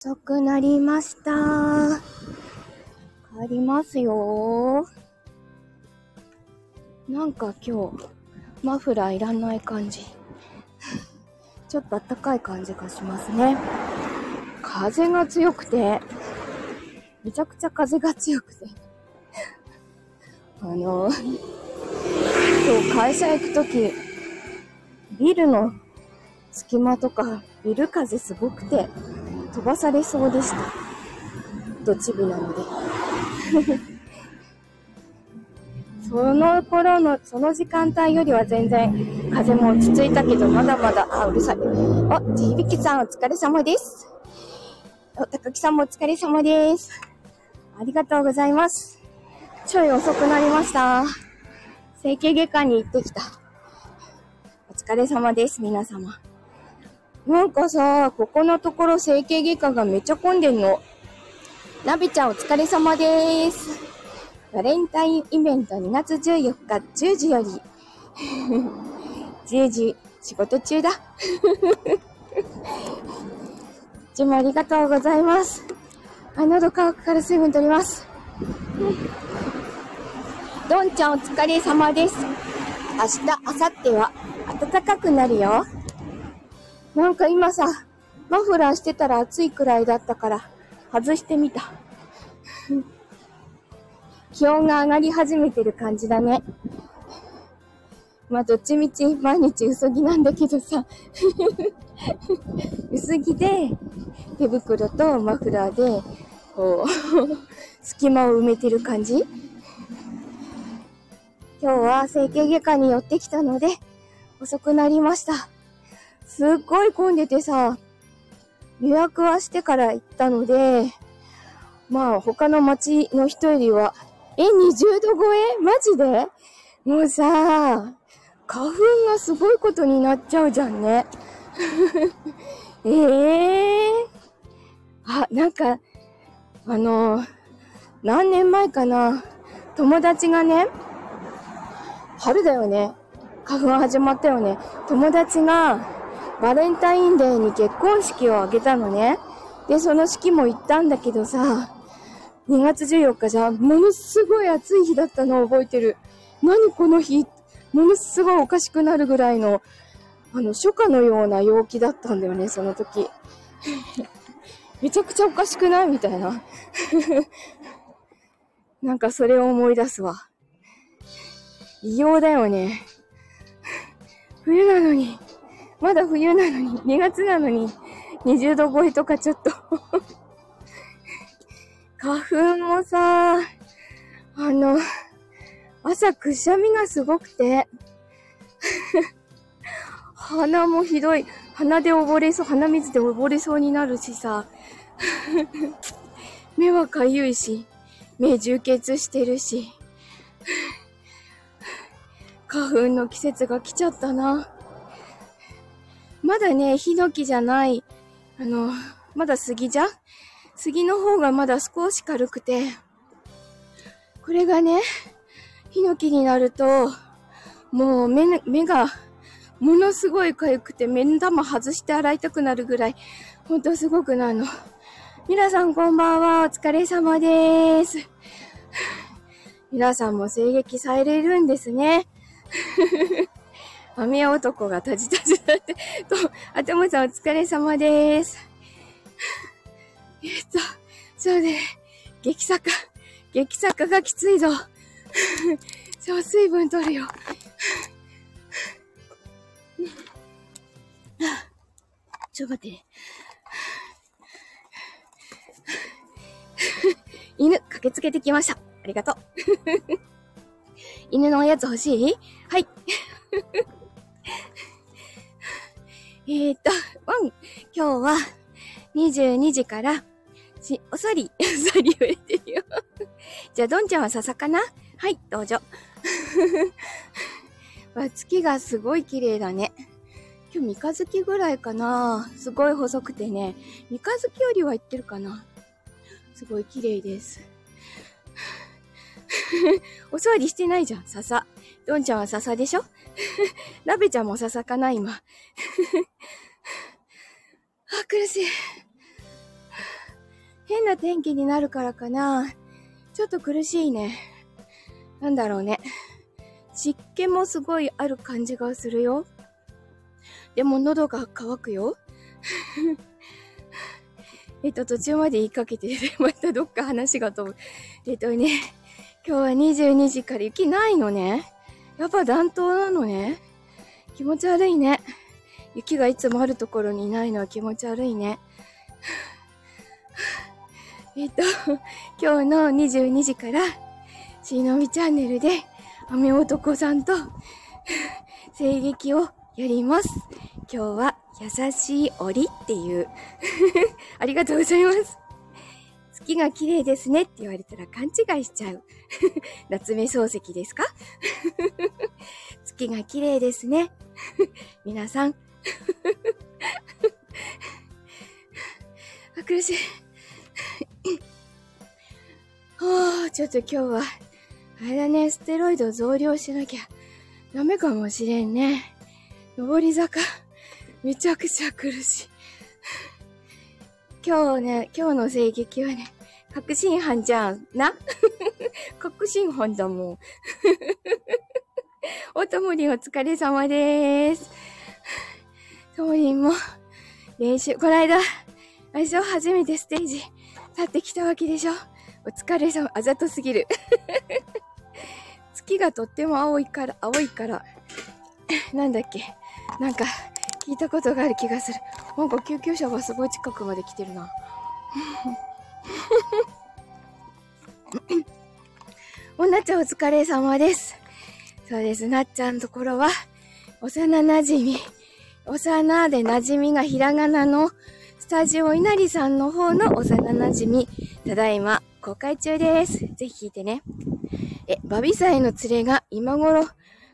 遅くなりました。帰りますよ。なんか今日、マフラーいらない感じ。ちょっと暖かい感じがしますね。風が強くて、めちゃくちゃ風が強くて。あの、今日会社行くとき、ビルの隙間とか、ビル風すごくて、飛ばされそうでした。どちぶなので。その頃の、その時間帯よりは全然風も落ち着いたけど、まだまだ、あ、うるさい。あ、じひびきさんお疲れ様です。お、高木さんもお疲れ様です。ありがとうございます。ちょい遅くなりました。整形外科に行ってきた。お疲れ様です、皆様。なんかさ、ここのところ整形外科がめっちゃ混んでんの。ナビちゃんお疲れ様です。バレンタインイベント2月14日10時より。10時、仕事中だ。いつもありがとうございます。あ、喉乾くから水分取ります。どんちゃんお疲れ様です。明日、明後日は暖かくなるよ。なんか今さ、マフラーしてたら暑いくらいだったから、外してみた。気温が上がり始めてる感じだね。まあ、どっちみち毎日薄着なんだけどさ。薄着で、手袋とマフラーで、こう、隙間を埋めてる感じ今日は整形外科に寄ってきたので、遅くなりました。すっごい混んでてさ、予約はしてから行ったので、まあ他の街の人よりは、え、20度超え？マジで？もうさ、花粉がすごいことになっちゃうじゃんね。え えー？あ、なんか、あの、何年前かな、友達がね、春だよね。花粉始まったよね。友達が、バレンタインデーに結婚式を挙げたのね。で、その式も行ったんだけどさ、2月14日じゃ、ものすごい暑い日だったのを覚えてる。何この日ものすごいおかしくなるぐらいの、あの、初夏のような陽気だったんだよね、その時。めちゃくちゃおかしくない？みたいな。なんかそれを思い出すわ。異様だよね。冬なのに、まだ冬なのに、2月なのに、20度超えとかちょっと 花粉もさ、あの、朝くしゃみがすごくて、鼻もひどい。鼻で溺れそう、鼻水で溺れそうになるしさ、目はかゆいし、目充血してるし、花粉の季節が来ちゃったな。まだね、ヒノキじゃない、あの、まだ杉じゃ？杉の方がまだ少し軽くて、これがね、ヒノキになると、もう目、目が、ものすごい痒くて目玉外して洗いたくなるぐらい、ほんとすごくなるの。皆さんこんばんは、お疲れ様です。皆さんも声撃されるんですね。雨男がタジタジだって、と、あともさんお疲れ様です。えっと、そうで、激坂、激坂がきついぞ。そう、水分取るよ。ちょ待ってね。犬、駆けつけてきました。ありがとう。犬のおやつ欲しい？はい。えーと、ワン、今日は22時から、し、おそり、おそり言われてるよ。じゃあ、どんちゃんは笹かな？はい、どうぞ。わ月がすごい綺麗だね。今日三日月ぐらいかなすごい細くてね。三日月よりは行ってるかなすごい綺麗です。お掃除してないじゃん、笹。どんちゃんは笹でしょ？ラベちゃんも笹かな今。あ、苦しい。変な天気になるからかな。ちょっと苦しいね。なんだろうね。湿気もすごいある感じがするよ。でも喉が渇くよ。えっと、途中まで言いかけて、またどっか話が飛ぶ。えっとね、今日は22時から雪ないのね。やっぱ暖冬なのね。気持ち悪いね。雪がいつもあるところにいないのは気持ち悪いね。えっと、今日の22時から、しのみチャンネルで、雨男さんと、声劇をやります。今日は、優しい檻っていう ありがとうございます。月が綺麗ですねって言われたら勘違いしちゃう。夏目漱石ですか？月が綺麗ですね。皆さん。あ、苦しい。はあ、ちょっと今日は、あれだね、ステロイド増量しなきゃダメかもしれんね。上り坂、めちゃくちゃ苦しい。今日ね、今日の声劇はね、確信犯じゃん。な？確信犯だもん。おともりお疲れ様でーす。ともりんも練習、この間、あれでしょ初めてステージ立ってきたわけでしょ？お疲れ様、あざとすぎる。月がとっても青いから、青いから、なんだっけ、なんか、聞いたことがある気がする。なんか救急車がすごい近くまで来てるな。なっちゃんお疲れ様です。そうです。なっちゃんのところは、幼馴染み。幼で馴染みがひらがなのスタジオ稲荷さんの方の幼馴染み。ただいま公開中です。ぜひ聞いてね。え、バビサイの連れが今頃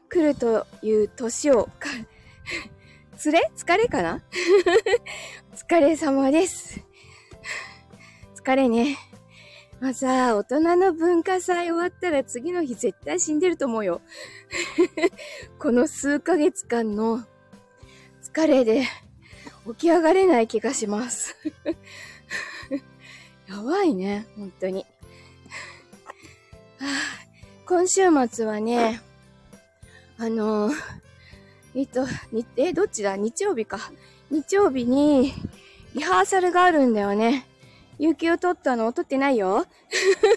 来るという年をか、連れ？疲れかな？疲れ様です。疲れね。まあさ、大人の文化祭終わったら次の日絶対死んでると思うよ。この数ヶ月間の疲れで起き上がれない気がします。やばいね、本当に。あ、今週末はね、あの、えっと、に、え、どっちだ？日曜日か。日曜日に、リハーサルがあるんだよね。有給取ったの取ってないよ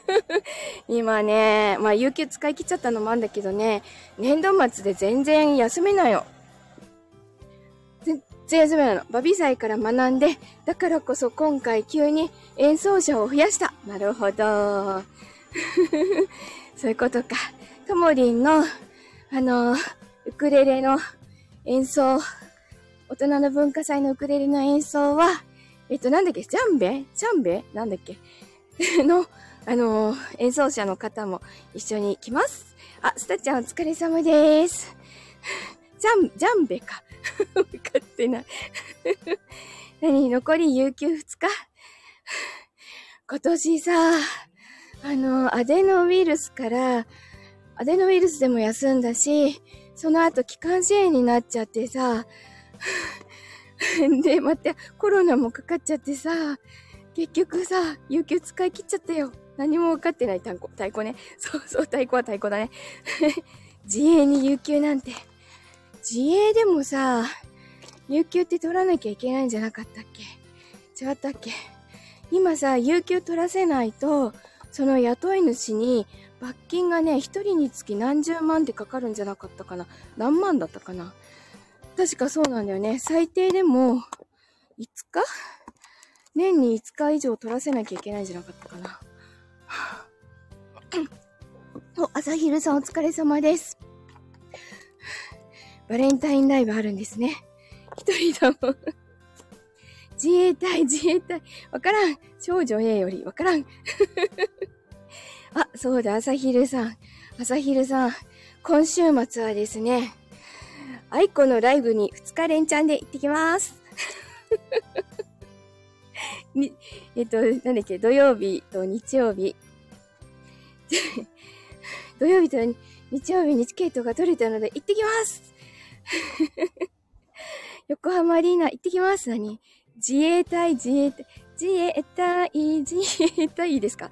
今ね、まあ有給使い切っちゃったのもあんだけどね、年度末で全然休めないの。全然休めないの。バビ祭から学んで、だからこそ今回急に演奏者を増やした。なるほど。そういうことか。ともりんの、あの、ウクレレの演奏、大人の文化祭のウクレレの演奏は、えっと、なんだっけ、ジャンベ？ジャンベ？なんだっけ？の、あのー、演奏者の方も一緒に来ます。あ、スタちゃんお疲れ様です。ジャン、ジャンベか。わかってない。何？残り有給2日？今年さ、あの、アデノウイルスから、アデノウイルスでも休んだし、その後気管支炎になっちゃってさ、で、またコロナもかかっちゃってさ、結局さ、有給使い切っちゃったよ。何も分かってない太鼓、太鼓ね。そうそう、太鼓は太鼓だね。自営に有給なんて。自営でもさ、有給って取らなきゃいけないんじゃなかったっけ？違ったっけ？今さ、有給取らせないと、その雇い主に罰金がね、一人につき何十万ってかかるんじゃなかったかな？何万だったかな？確かそうなんだよね。最低でも、5日？年に5日以上取らせなきゃいけないんじゃなかったかな。お、朝昼さんお疲れ様です。バレンタインライブあるんですね。一人だもん。自衛隊、自衛隊。わからん。少女 A よりわからん。あ、そうだ、朝昼さん。朝昼さん。今週末はですね、 aikoのライブに2日連チャンで行ってきます。に、えっと、なんだっけ、土曜日と日曜日。土曜日と日曜日にチケットが取れたので行ってきます 横浜アリーナ行ってきます。何？自衛隊、自衛隊、自衛隊いじったいいですか？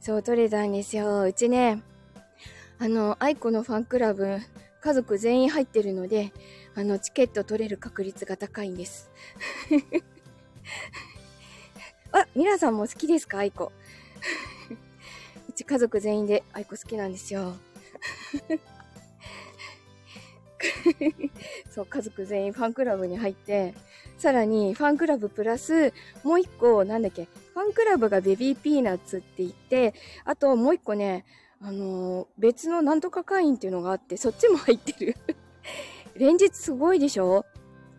そう、取れたんですよ。うちね、あの、愛子のファンクラブ、家族全員入ってるので、あの、チケット取れる確率が高いんです。あ、皆さんも好きですか aiko？うち家族全員で愛子好きなんですよ。そう、家族全員ファンクラブに入って、さらにファンクラブプラス、もう一個、なんだっけ、ファンクラブが Baby Peenats って言って、あともう一個ね、あの、別のなんとか会員っていうのがあって、そっちも入ってる 連日すごいでしょ？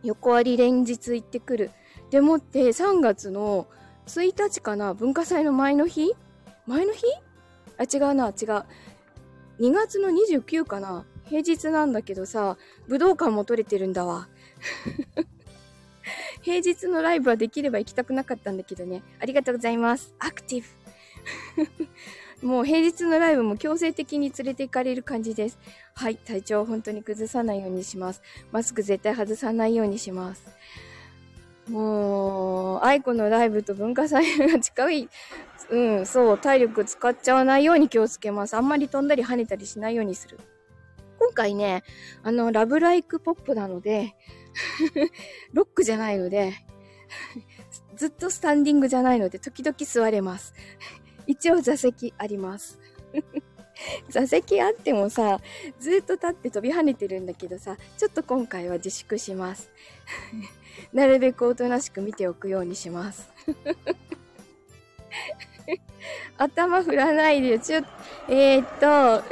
横あり連日行ってくる。でもって3月の1日かな？文化祭の前の日？前の日？あ、違うな、違う。2月の29かな？平日なんだけどさ、武道館も取れてるんだわ。平日のライブはできれば行きたくなかったんだけどね。ありがとうございます。アクティブ。もう平日のライブも強制的に連れて行かれる感じです。はい、体調を本当に崩さないようにします。マスク絶対外さないようにします。もう、愛子のライブと文化祭が近い。うん、そう、体力使っちゃわないように気をつけます。あんまり飛んだり跳ねたりしないようにする。今回ね、あの、ラブライクポップなので、ロックじゃないので、ずっとスタンディングじゃないので、時々座れます。一応座席あります。座席あってもさ、ずっと立って飛び跳ねてるんだけどさ、ちょっと今回は自粛します。なるべくおとなしく見ておくようにします。頭振らないで、ちょ、えー、っと、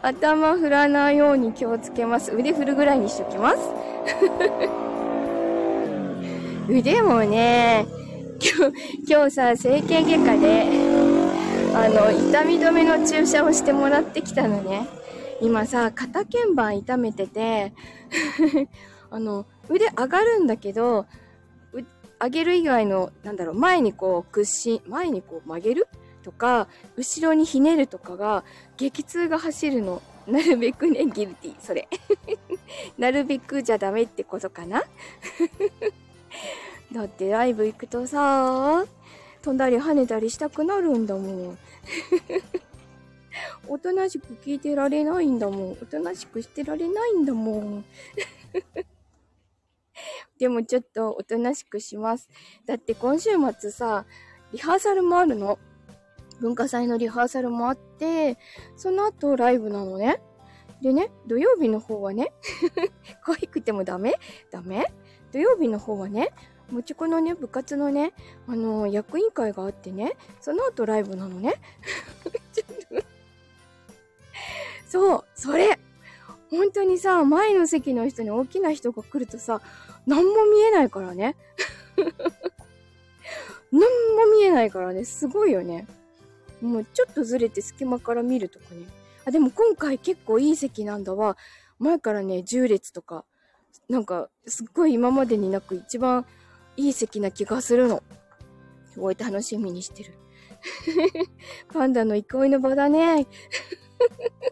頭振らないように気をつけます。腕振るぐらいにしときます。腕もね、今日、今日さ、整形外科で、あの、痛み止めの注射をしてもらってきたのね。今さ、肩鍵盤痛めてて あの、腕上がるんだけど、上げる以外の、なんだろう、前にこう屈伸、前にこう曲げるとか、後ろにひねるとかが、激痛が走るの。なるべくね、ギルティ、それ。なるべくじゃダメってことかな だってライブ行くとさ、飛んだり跳ねたりしたくなるんだもん。おとなしく聞いてられないんだもん。おとなしくしてられないんだもん。でもちょっとおとなしくします。だって今週末さ、リハーサルもあるの。文化祭のリハーサルもあって、その後ライブなのね。でね、土曜日の方はね、可愛くてもダメ？ダメ？土曜日の方はね、もちこのね、部活のね、あのー、役員会があってね、その後ライブなのね。そう、それ本当にさ、前の席の人に大きな人が来るとさ、何も見えないからね。何も見えないからね、すごいよね。もうちょっとずれて隙間から見るとかね。あ、でも今回結構いい席なんだわ。前からね、10列とか、なんか、すっごい今までになく一番いい席な気がするの。すごい楽しみにしてる。パンダの憩いの場だね。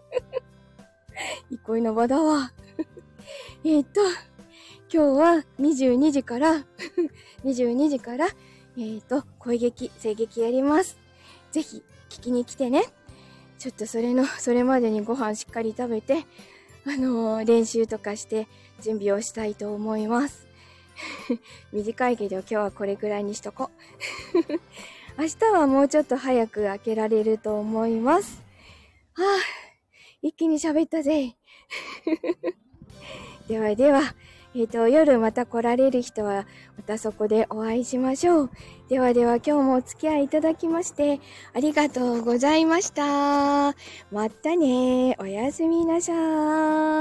憩いの場だわ。えっと、今日は22時から22時から、えっ、と、声劇、声劇やります。ぜひ、聞きに来てね。ちょっとそれの、それまでにご飯しっかり食べて、あのー、練習とかして準備をしたいと思います。短いけど今日はこれくらいにしとこ。明日はもうちょっと早く開けられると思います。はあ、一気に喋ったぜ。ではでは、えっ、ー、と、夜また来られる人は、またそこでお会いしましょう。ではでは今日もお付き合いいただきまして、ありがとうございました。またねおやすみなさーい。